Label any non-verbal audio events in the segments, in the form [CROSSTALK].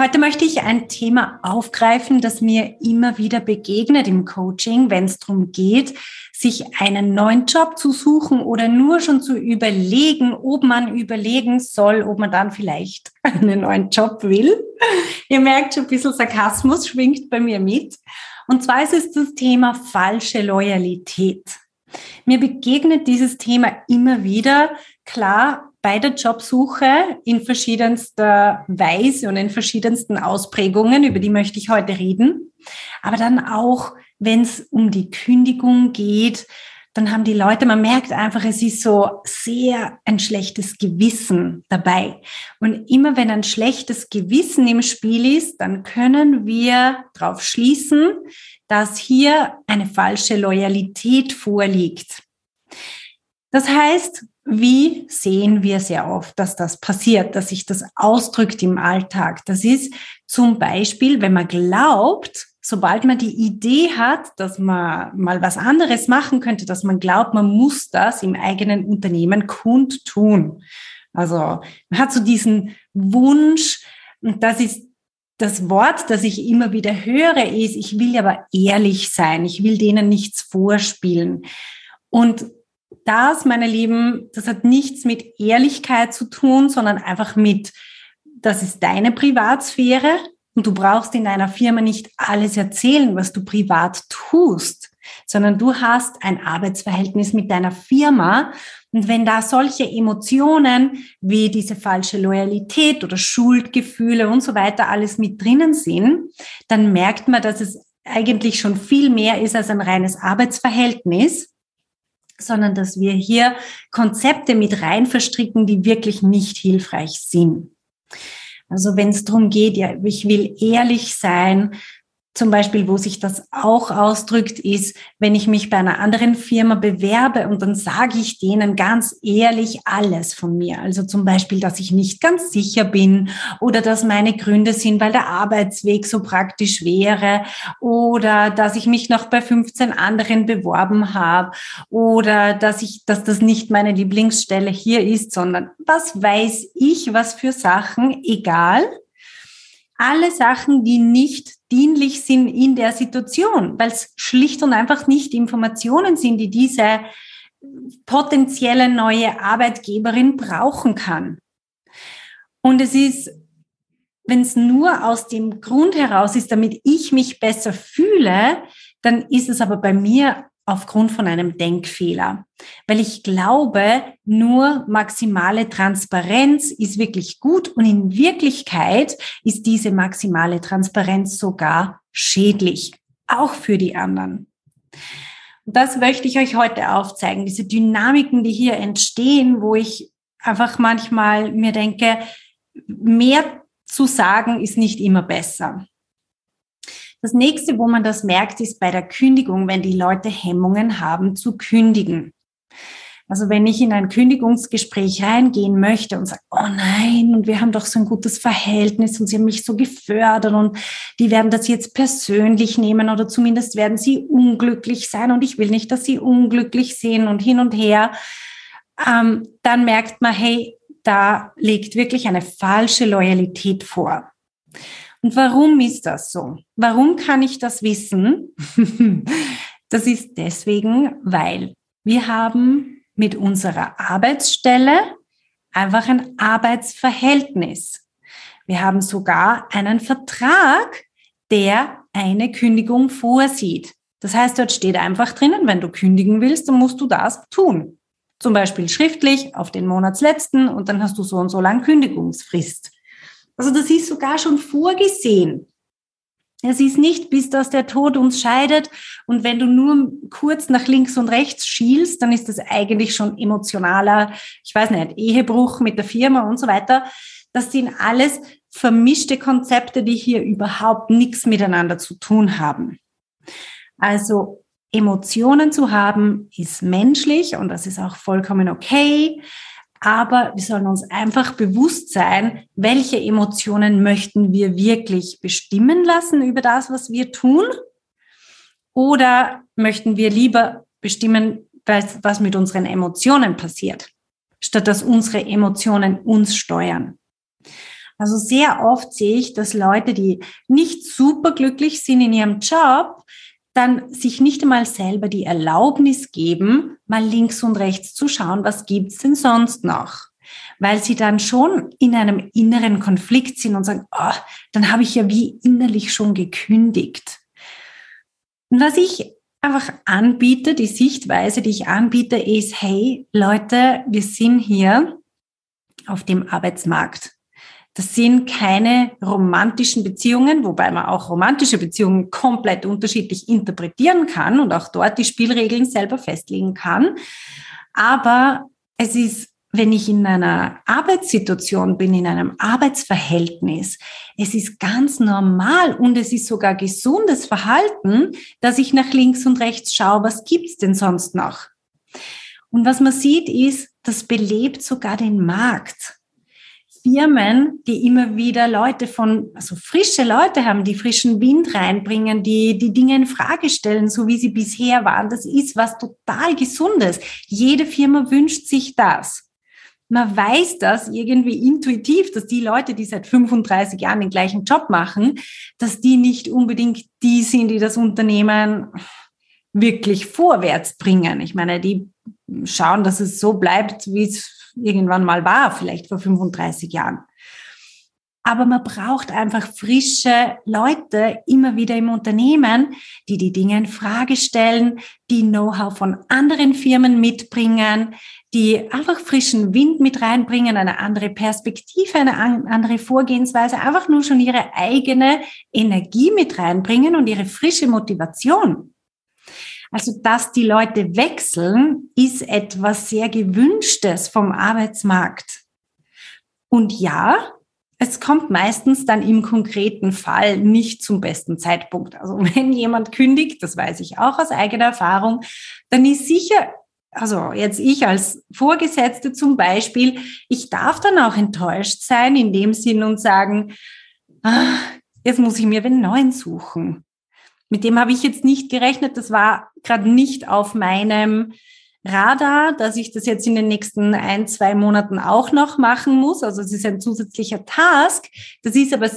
Heute möchte ich ein Thema aufgreifen, das mir immer wieder begegnet im Coaching, wenn es darum geht, sich einen neuen Job zu suchen oder nur schon zu überlegen, ob man überlegen soll, ob man dann vielleicht [LAUGHS] einen neuen Job will. Ihr merkt schon, ein bisschen Sarkasmus schwingt bei mir mit. Und zwar ist es das Thema falsche Loyalität. Mir begegnet dieses Thema immer wieder. Klar, bei der Jobsuche in verschiedenster Weise und in verschiedensten Ausprägungen, über die möchte ich heute reden. Aber dann auch, wenn es um die Kündigung geht, dann haben die Leute, man merkt einfach, es ist so sehr ein schlechtes Gewissen dabei. Und immer wenn ein schlechtes Gewissen im Spiel ist, dann können wir darauf schließen, dass hier eine falsche Loyalität vorliegt. Das heißt, wie sehen wir sehr oft, dass das passiert, dass sich das ausdrückt im Alltag? Das ist zum Beispiel, wenn man glaubt, sobald man die Idee hat, dass man mal was anderes machen könnte, dass man glaubt, man muss das im eigenen Unternehmen kundtun. Also man hat so diesen Wunsch, und das ist das Wort, das ich immer wieder höre, ist, ich will aber ehrlich sein, ich will denen nichts vorspielen. Und das, meine Lieben, das hat nichts mit Ehrlichkeit zu tun, sondern einfach mit, das ist deine Privatsphäre und du brauchst in deiner Firma nicht alles erzählen, was du privat tust, sondern du hast ein Arbeitsverhältnis mit deiner Firma. Und wenn da solche Emotionen wie diese falsche Loyalität oder Schuldgefühle und so weiter alles mit drinnen sind, dann merkt man, dass es eigentlich schon viel mehr ist als ein reines Arbeitsverhältnis sondern dass wir hier Konzepte mit rein verstricken, die wirklich nicht hilfreich sind. Also wenn es darum geht, ja, ich will ehrlich sein, zum Beispiel, wo sich das auch ausdrückt, ist, wenn ich mich bei einer anderen Firma bewerbe und dann sage ich denen ganz ehrlich alles von mir. Also zum Beispiel, dass ich nicht ganz sicher bin oder dass meine Gründe sind, weil der Arbeitsweg so praktisch wäre oder dass ich mich noch bei 15 anderen beworben habe oder dass ich, dass das nicht meine Lieblingsstelle hier ist, sondern was weiß ich, was für Sachen, egal alle Sachen, die nicht dienlich sind in der Situation, weil es schlicht und einfach nicht Informationen sind, die diese potenzielle neue Arbeitgeberin brauchen kann. Und es ist, wenn es nur aus dem Grund heraus ist, damit ich mich besser fühle, dann ist es aber bei mir aufgrund von einem Denkfehler. Weil ich glaube, nur maximale Transparenz ist wirklich gut und in Wirklichkeit ist diese maximale Transparenz sogar schädlich, auch für die anderen. Und das möchte ich euch heute aufzeigen, diese Dynamiken, die hier entstehen, wo ich einfach manchmal mir denke, mehr zu sagen ist nicht immer besser. Das nächste, wo man das merkt, ist bei der Kündigung, wenn die Leute Hemmungen haben zu kündigen. Also wenn ich in ein Kündigungsgespräch reingehen möchte und sage, oh nein, und wir haben doch so ein gutes Verhältnis und sie haben mich so gefördert und die werden das jetzt persönlich nehmen oder zumindest werden sie unglücklich sein und ich will nicht, dass sie unglücklich sind und hin und her, ähm, dann merkt man, hey, da liegt wirklich eine falsche Loyalität vor. Und warum ist das so? Warum kann ich das wissen? [LAUGHS] das ist deswegen, weil wir haben mit unserer Arbeitsstelle einfach ein Arbeitsverhältnis. Wir haben sogar einen Vertrag, der eine Kündigung vorsieht. Das heißt, dort steht einfach drinnen, wenn du kündigen willst, dann musst du das tun. Zum Beispiel schriftlich auf den Monatsletzten und dann hast du so und so lang Kündigungsfrist. Also das ist sogar schon vorgesehen. Es ist nicht, bis dass der Tod uns scheidet. Und wenn du nur kurz nach links und rechts schielst, dann ist das eigentlich schon emotionaler, ich weiß nicht, Ehebruch mit der Firma und so weiter. Das sind alles vermischte Konzepte, die hier überhaupt nichts miteinander zu tun haben. Also Emotionen zu haben ist menschlich und das ist auch vollkommen okay. Aber wir sollen uns einfach bewusst sein, welche Emotionen möchten wir wirklich bestimmen lassen über das, was wir tun? Oder möchten wir lieber bestimmen, was mit unseren Emotionen passiert, statt dass unsere Emotionen uns steuern? Also sehr oft sehe ich, dass Leute, die nicht super glücklich sind in ihrem Job, dann sich nicht einmal selber die Erlaubnis geben, mal links und rechts zu schauen, was gibt's denn sonst noch? Weil sie dann schon in einem inneren Konflikt sind und sagen, oh, dann habe ich ja wie innerlich schon gekündigt. Und was ich einfach anbiete, die Sichtweise, die ich anbiete, ist, hey Leute, wir sind hier auf dem Arbeitsmarkt. Das sind keine romantischen Beziehungen, wobei man auch romantische Beziehungen komplett unterschiedlich interpretieren kann und auch dort die Spielregeln selber festlegen kann. Aber es ist, wenn ich in einer Arbeitssituation bin, in einem Arbeitsverhältnis, es ist ganz normal und es ist sogar gesundes Verhalten, dass ich nach links und rechts schaue, was gibt's denn sonst noch? Und was man sieht, ist, das belebt sogar den Markt. Firmen, die immer wieder Leute von, also frische Leute haben, die frischen Wind reinbringen, die die Dinge in Frage stellen, so wie sie bisher waren. Das ist was total Gesundes. Jede Firma wünscht sich das. Man weiß das irgendwie intuitiv, dass die Leute, die seit 35 Jahren den gleichen Job machen, dass die nicht unbedingt die sind, die das Unternehmen wirklich vorwärts bringen. Ich meine, die schauen, dass es so bleibt, wie es irgendwann mal war, vielleicht vor 35 Jahren. Aber man braucht einfach frische Leute immer wieder im Unternehmen, die die Dinge in Frage stellen, die Know-how von anderen Firmen mitbringen, die einfach frischen Wind mit reinbringen, eine andere Perspektive, eine andere Vorgehensweise, einfach nur schon ihre eigene Energie mit reinbringen und ihre frische Motivation. Also, dass die Leute wechseln, ist etwas sehr gewünschtes vom Arbeitsmarkt. Und ja, es kommt meistens dann im konkreten Fall nicht zum besten Zeitpunkt. Also [LAUGHS] wenn jemand kündigt, das weiß ich auch aus eigener Erfahrung, dann ist sicher, also jetzt ich als Vorgesetzte zum Beispiel, ich darf dann auch enttäuscht sein in dem Sinn und sagen, ah, jetzt muss ich mir den neuen suchen. Mit dem habe ich jetzt nicht gerechnet. Das war gerade nicht auf meinem Radar, dass ich das jetzt in den nächsten ein, zwei Monaten auch noch machen muss. Also es ist ein zusätzlicher Task. Das ist aber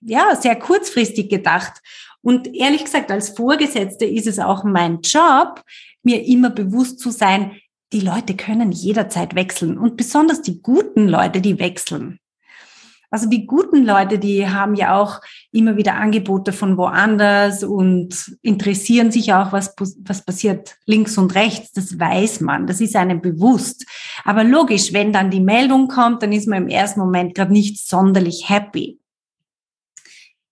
ja sehr kurzfristig gedacht. Und ehrlich gesagt, als Vorgesetzte ist es auch mein Job, mir immer bewusst zu sein, die Leute können jederzeit wechseln und besonders die guten Leute, die wechseln. Also die guten Leute, die haben ja auch immer wieder Angebote von woanders und interessieren sich auch, was, was passiert links und rechts. Das weiß man, das ist einem bewusst. Aber logisch, wenn dann die Meldung kommt, dann ist man im ersten Moment gerade nicht sonderlich happy.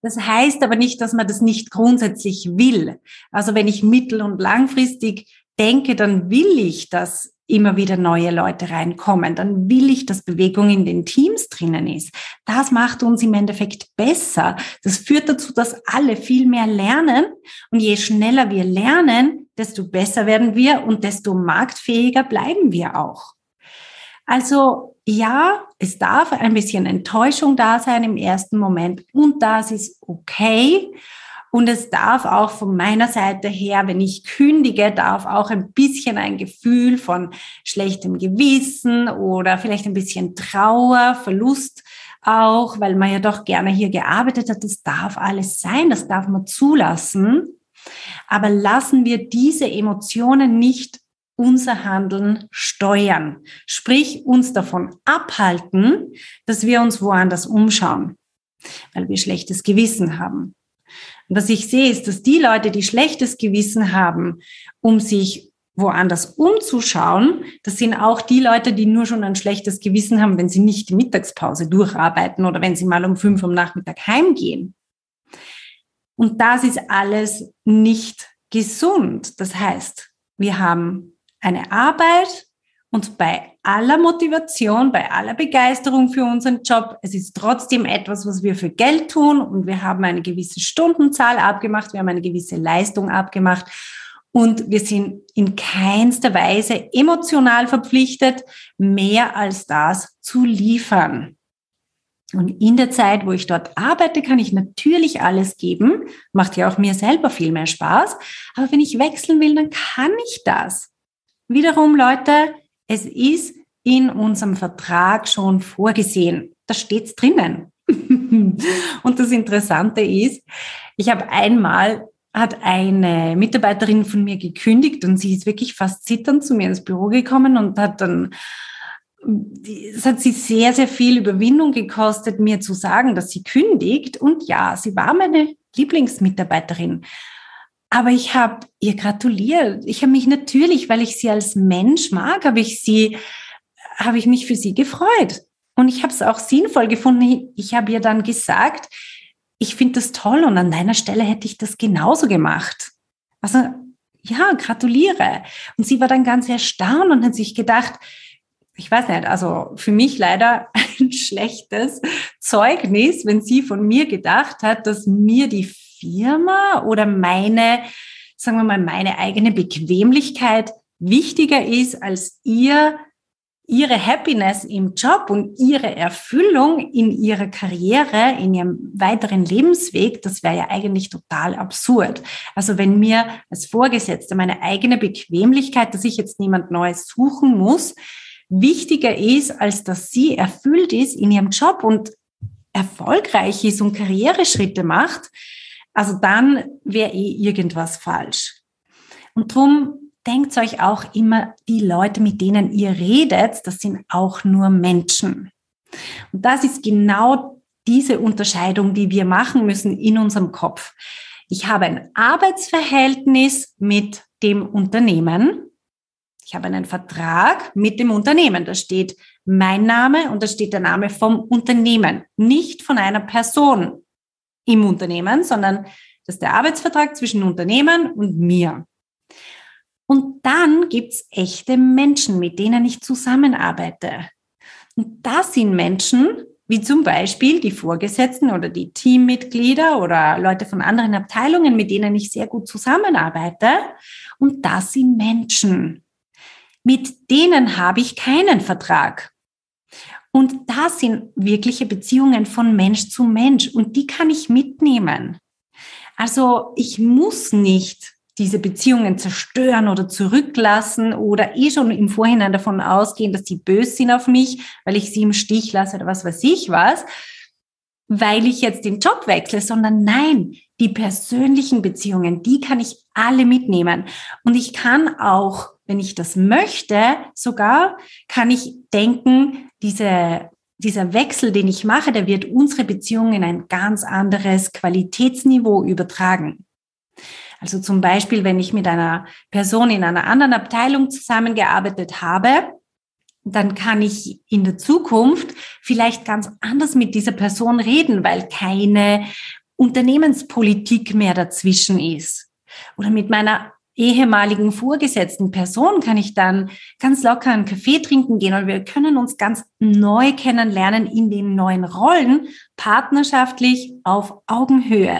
Das heißt aber nicht, dass man das nicht grundsätzlich will. Also wenn ich mittel- und langfristig denke, dann will ich, dass immer wieder neue Leute reinkommen, dann will ich, dass Bewegung in den Teams drinnen ist. Das macht uns im Endeffekt besser. Das führt dazu, dass alle viel mehr lernen. Und je schneller wir lernen, desto besser werden wir und desto marktfähiger bleiben wir auch. Also ja, es darf ein bisschen Enttäuschung da sein im ersten Moment und das ist okay. Und es darf auch von meiner Seite her, wenn ich kündige, darf auch ein bisschen ein Gefühl von schlechtem Gewissen oder vielleicht ein bisschen Trauer, Verlust auch, weil man ja doch gerne hier gearbeitet hat. Das darf alles sein, das darf man zulassen. Aber lassen wir diese Emotionen nicht unser Handeln steuern. Sprich, uns davon abhalten, dass wir uns woanders umschauen, weil wir schlechtes Gewissen haben. Und was ich sehe, ist, dass die Leute, die schlechtes Gewissen haben, um sich woanders umzuschauen, das sind auch die Leute, die nur schon ein schlechtes Gewissen haben, wenn sie nicht die Mittagspause durcharbeiten oder wenn sie mal um fünf am Nachmittag heimgehen. Und das ist alles nicht gesund. Das heißt, wir haben eine Arbeit Und bei aller Motivation, bei aller Begeisterung für unseren Job, es ist trotzdem etwas, was wir für Geld tun und wir haben eine gewisse Stundenzahl abgemacht, wir haben eine gewisse Leistung abgemacht und wir sind in keinster Weise emotional verpflichtet, mehr als das zu liefern. Und in der Zeit, wo ich dort arbeite, kann ich natürlich alles geben. Macht ja auch mir selber viel mehr Spaß. Aber wenn ich wechseln will, dann kann ich das. Wiederum, Leute, es ist in unserem Vertrag schon vorgesehen. Da steht's drinnen. [LAUGHS] Und das Interessante ist, ich habe einmal hat eine Mitarbeiterin von mir gekündigt und sie ist wirklich fast zitternd zu mir ins Büro gekommen und hat dann, es hat sie sehr, sehr viel Überwindung gekostet, mir zu sagen, dass sie kündigt. Und ja, sie war meine Lieblingsmitarbeiterin. Aber ich habe ihr gratuliert. Ich habe mich natürlich, weil ich sie als Mensch mag, habe ich sie, habe ich mich für sie gefreut. Und ich habe es auch sinnvoll gefunden. Ich habe ihr dann gesagt, ich finde das toll und an deiner Stelle hätte ich das genauso gemacht. Also ja, gratuliere. Und sie war dann ganz erstaunt und hat sich gedacht, ich weiß nicht, also für mich leider [LAUGHS] ein schlechtes Zeugnis, wenn sie von mir gedacht hat, dass mir die Firma oder meine, sagen wir mal, meine eigene Bequemlichkeit wichtiger ist als ihr ihre Happiness im Job und ihre Erfüllung in ihrer Karriere, in ihrem weiteren Lebensweg, das wäre ja eigentlich total absurd. Also wenn mir als Vorgesetzte meine eigene Bequemlichkeit, dass ich jetzt niemand Neues suchen muss, wichtiger ist, als dass sie erfüllt ist in ihrem Job und erfolgreich ist und Karriereschritte macht, also dann wäre eh irgendwas falsch. Und drum denkt euch auch immer, die Leute, mit denen ihr redet, das sind auch nur Menschen. Und das ist genau diese Unterscheidung, die wir machen müssen in unserem Kopf. Ich habe ein Arbeitsverhältnis mit dem Unternehmen. Ich habe einen Vertrag mit dem Unternehmen. Da steht mein Name und da steht der Name vom Unternehmen, nicht von einer Person im Unternehmen, sondern das ist der Arbeitsvertrag zwischen Unternehmen und mir. Und dann gibt's echte Menschen, mit denen ich zusammenarbeite. Und das sind Menschen, wie zum Beispiel die Vorgesetzten oder die Teammitglieder oder Leute von anderen Abteilungen, mit denen ich sehr gut zusammenarbeite. Und das sind Menschen. Mit denen habe ich keinen Vertrag. Und das sind wirkliche Beziehungen von Mensch zu Mensch und die kann ich mitnehmen. Also ich muss nicht diese Beziehungen zerstören oder zurücklassen oder eh schon im Vorhinein davon ausgehen, dass die böse sind auf mich, weil ich sie im Stich lasse oder was weiß ich was, weil ich jetzt den Job wechsle, sondern nein, die persönlichen Beziehungen, die kann ich alle mitnehmen. Und ich kann auch, wenn ich das möchte, sogar kann ich denken, diese dieser Wechsel, den ich mache, der wird unsere Beziehungen in ein ganz anderes Qualitätsniveau übertragen. Also zum Beispiel, wenn ich mit einer Person in einer anderen Abteilung zusammengearbeitet habe, dann kann ich in der Zukunft vielleicht ganz anders mit dieser Person reden, weil keine Unternehmenspolitik mehr dazwischen ist. Oder mit meiner ehemaligen vorgesetzten Person kann ich dann ganz locker einen Kaffee trinken gehen und wir können uns ganz neu kennenlernen in den neuen Rollen, partnerschaftlich auf Augenhöhe.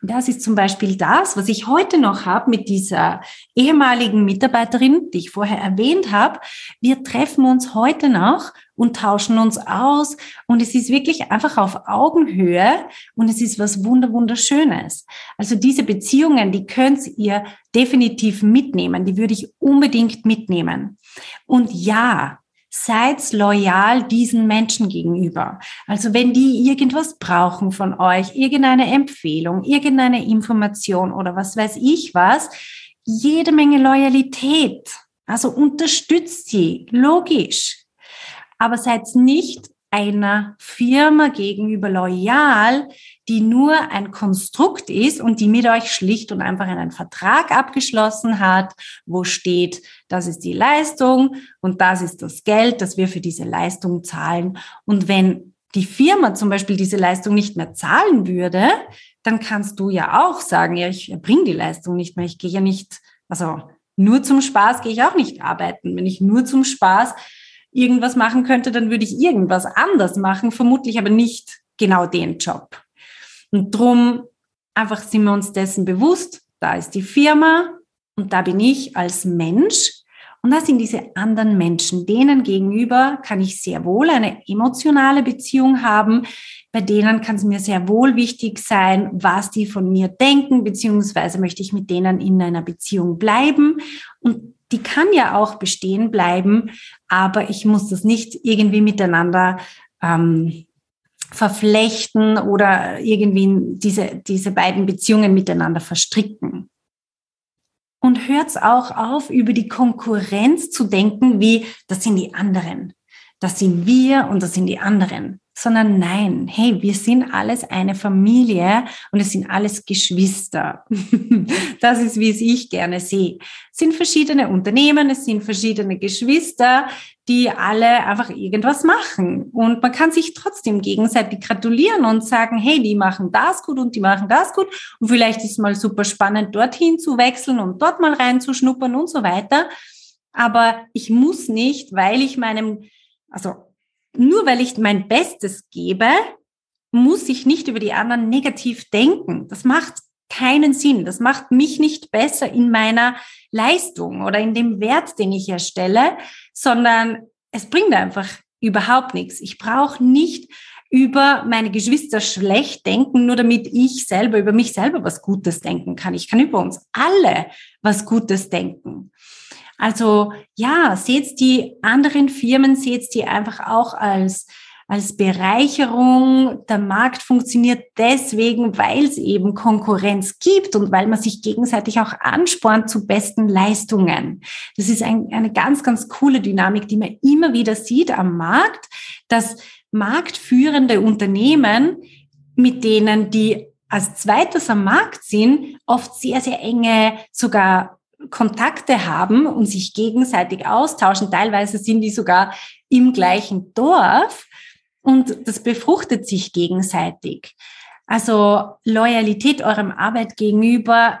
Und das ist zum Beispiel das, was ich heute noch habe mit dieser ehemaligen Mitarbeiterin, die ich vorher erwähnt habe. Wir treffen uns heute noch und tauschen uns aus. Und es ist wirklich einfach auf Augenhöhe und es ist was wunder, wunderschönes. Also diese Beziehungen, die könnt ihr definitiv mitnehmen. Die würde ich unbedingt mitnehmen. Und ja, seid loyal diesen Menschen gegenüber. Also wenn die irgendwas brauchen von euch, irgendeine Empfehlung, irgendeine Information oder was weiß ich was, jede Menge Loyalität. Also unterstützt sie, logisch aber seid nicht einer Firma gegenüber loyal, die nur ein Konstrukt ist und die mit euch schlicht und einfach einen Vertrag abgeschlossen hat, wo steht, das ist die Leistung und das ist das Geld, das wir für diese Leistung zahlen. Und wenn die Firma zum Beispiel diese Leistung nicht mehr zahlen würde, dann kannst du ja auch sagen, ja, ich bringe die Leistung nicht mehr, ich gehe ja nicht, also nur zum Spaß gehe ich auch nicht arbeiten. Wenn ich nur zum Spaß irgendwas machen könnte, dann würde ich irgendwas anders machen, vermutlich aber nicht genau den Job. Und drum einfach sind wir uns dessen bewusst, da ist die Firma und da bin ich als Mensch und das sind diese anderen Menschen. Denen gegenüber kann ich sehr wohl eine emotionale Beziehung haben. Bei denen kann es mir sehr wohl wichtig sein, was die von mir denken, beziehungsweise möchte ich mit denen in einer Beziehung bleiben. Und die kann ja auch bestehen bleiben, aber ich muss das nicht irgendwie miteinander ähm, verflechten oder irgendwie diese, diese beiden Beziehungen miteinander verstricken. Und hört's auch auf, über die Konkurrenz zu denken, wie das sind die anderen. Das sind wir und das sind die anderen sondern nein, hey, wir sind alles eine Familie und es sind alles Geschwister. [LAUGHS] das ist, wie es ich gerne sehe. Es sind verschiedene Unternehmen, es sind verschiedene Geschwister, die alle einfach irgendwas machen. Und man kann sich trotzdem gegenseitig gratulieren und sagen, hey, die machen das gut und die machen das gut. Und vielleicht ist es mal super spannend, dorthin zu wechseln und dort mal reinzuschnuppern und so weiter. Aber ich muss nicht, weil ich meinem, also nur weil ich mein Bestes gebe, muss ich nicht über die anderen negativ denken. Das macht keinen Sinn. Das macht mich nicht besser in meiner Leistung oder in dem Wert, den ich erstelle, sondern es bringt einfach überhaupt nichts. Ich brauche nicht über meine Geschwister schlecht denken, nur damit ich selber über mich selber was Gutes denken kann. Ich kann über uns alle was Gutes denken. Also ja, seht die anderen Firmen, seht die einfach auch als als Bereicherung. Der Markt funktioniert deswegen, weil es eben Konkurrenz gibt und weil man sich gegenseitig auch anspornt zu besten Leistungen. Das ist ein, eine ganz, ganz coole Dynamik, die man immer wieder sieht am Markt, dass marktführende Unternehmen, mit denen die als zweites am Markt sind, oft sehr, sehr enge, sogar Kontakte haben und sich gegenseitig austauschen. Teilweise sind die sogar im gleichen Dorf und das befruchtet sich gegenseitig. Also Loyalität eurem Arbeit gegenüber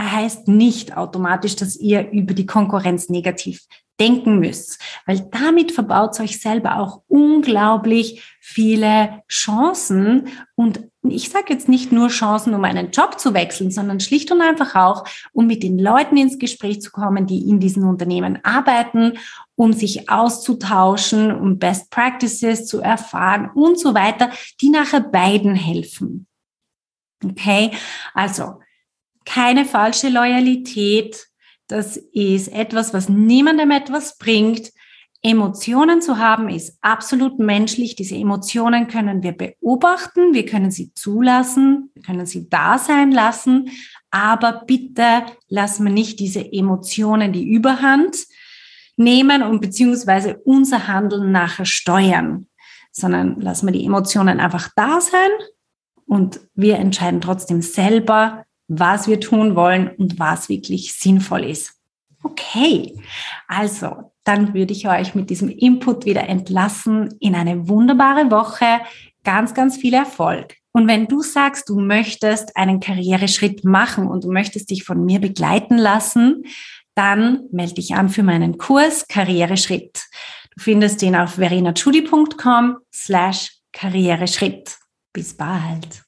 heißt nicht automatisch, dass ihr über die Konkurrenz negativ denken müsst, weil damit verbaut euch selber auch unglaublich viele Chancen und ich sage jetzt nicht nur Chancen, um einen Job zu wechseln, sondern schlicht und einfach auch, um mit den Leuten ins Gespräch zu kommen, die in diesen Unternehmen arbeiten, um sich auszutauschen, um Best Practices zu erfahren und so weiter, die nachher beiden helfen. Okay, also keine falsche Loyalität. Das ist etwas, was niemandem etwas bringt. Emotionen zu haben ist absolut menschlich. Diese Emotionen können wir beobachten, wir können sie zulassen, wir können sie da sein lassen, aber bitte lassen wir nicht diese Emotionen die Überhand nehmen und beziehungsweise unser Handeln nachher steuern, sondern lassen wir die Emotionen einfach da sein und wir entscheiden trotzdem selber, was wir tun wollen und was wirklich sinnvoll ist. Okay, also dann würde ich euch mit diesem Input wieder entlassen in eine wunderbare Woche. Ganz, ganz viel Erfolg. Und wenn du sagst, du möchtest einen Karriereschritt machen und du möchtest dich von mir begleiten lassen, dann melde dich an für meinen Kurs Karriereschritt. Du findest den auf verenachudi.com slash Karriereschritt. Bis bald.